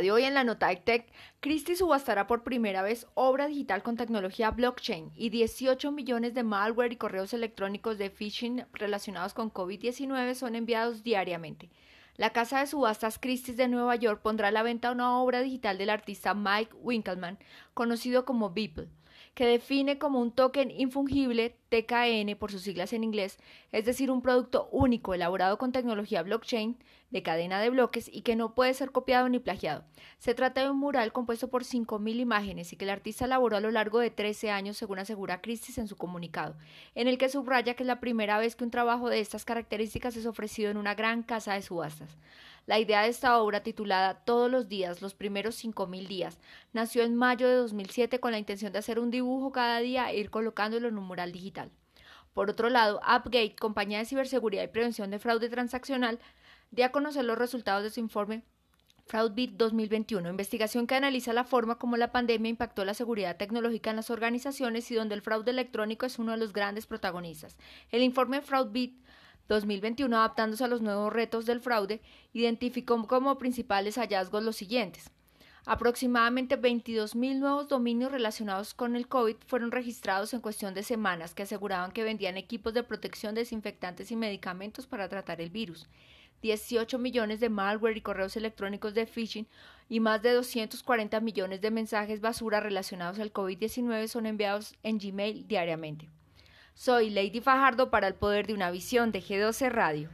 De hoy en la nota Tech, Christie subastará por primera vez obra digital con tecnología blockchain y 18 millones de malware y correos electrónicos de phishing relacionados con COVID-19 son enviados diariamente. La casa de subastas Christie's de Nueva York pondrá a la venta una obra digital del artista Mike Winkelmann, conocido como Beeple que define como un token infungible TKN por sus siglas en inglés, es decir, un producto único elaborado con tecnología blockchain de cadena de bloques y que no puede ser copiado ni plagiado. Se trata de un mural compuesto por 5.000 imágenes y que el artista elaboró a lo largo de 13 años, según asegura Christie en su comunicado, en el que subraya que es la primera vez que un trabajo de estas características es ofrecido en una gran casa de subastas. La idea de esta obra, titulada Todos los días, los primeros 5.000 días, nació en mayo de 2007 con la intención de hacer un dibujo cada día e ir colocándolo en un mural digital. Por otro lado, Upgate, compañía de ciberseguridad y prevención de fraude transaccional, dio a conocer los resultados de su informe FraudBit 2021, investigación que analiza la forma como la pandemia impactó la seguridad tecnológica en las organizaciones y donde el fraude electrónico es uno de los grandes protagonistas. El informe FraudBit 2021, adaptándose a los nuevos retos del fraude, identificó como principales hallazgos los siguientes. Aproximadamente 22.000 nuevos dominios relacionados con el COVID fueron registrados en cuestión de semanas que aseguraban que vendían equipos de protección, desinfectantes y medicamentos para tratar el virus. 18 millones de malware y correos electrónicos de phishing y más de 240 millones de mensajes basura relacionados al COVID-19 son enviados en Gmail diariamente. Soy Lady Fajardo para el poder de una visión de G12 Radio.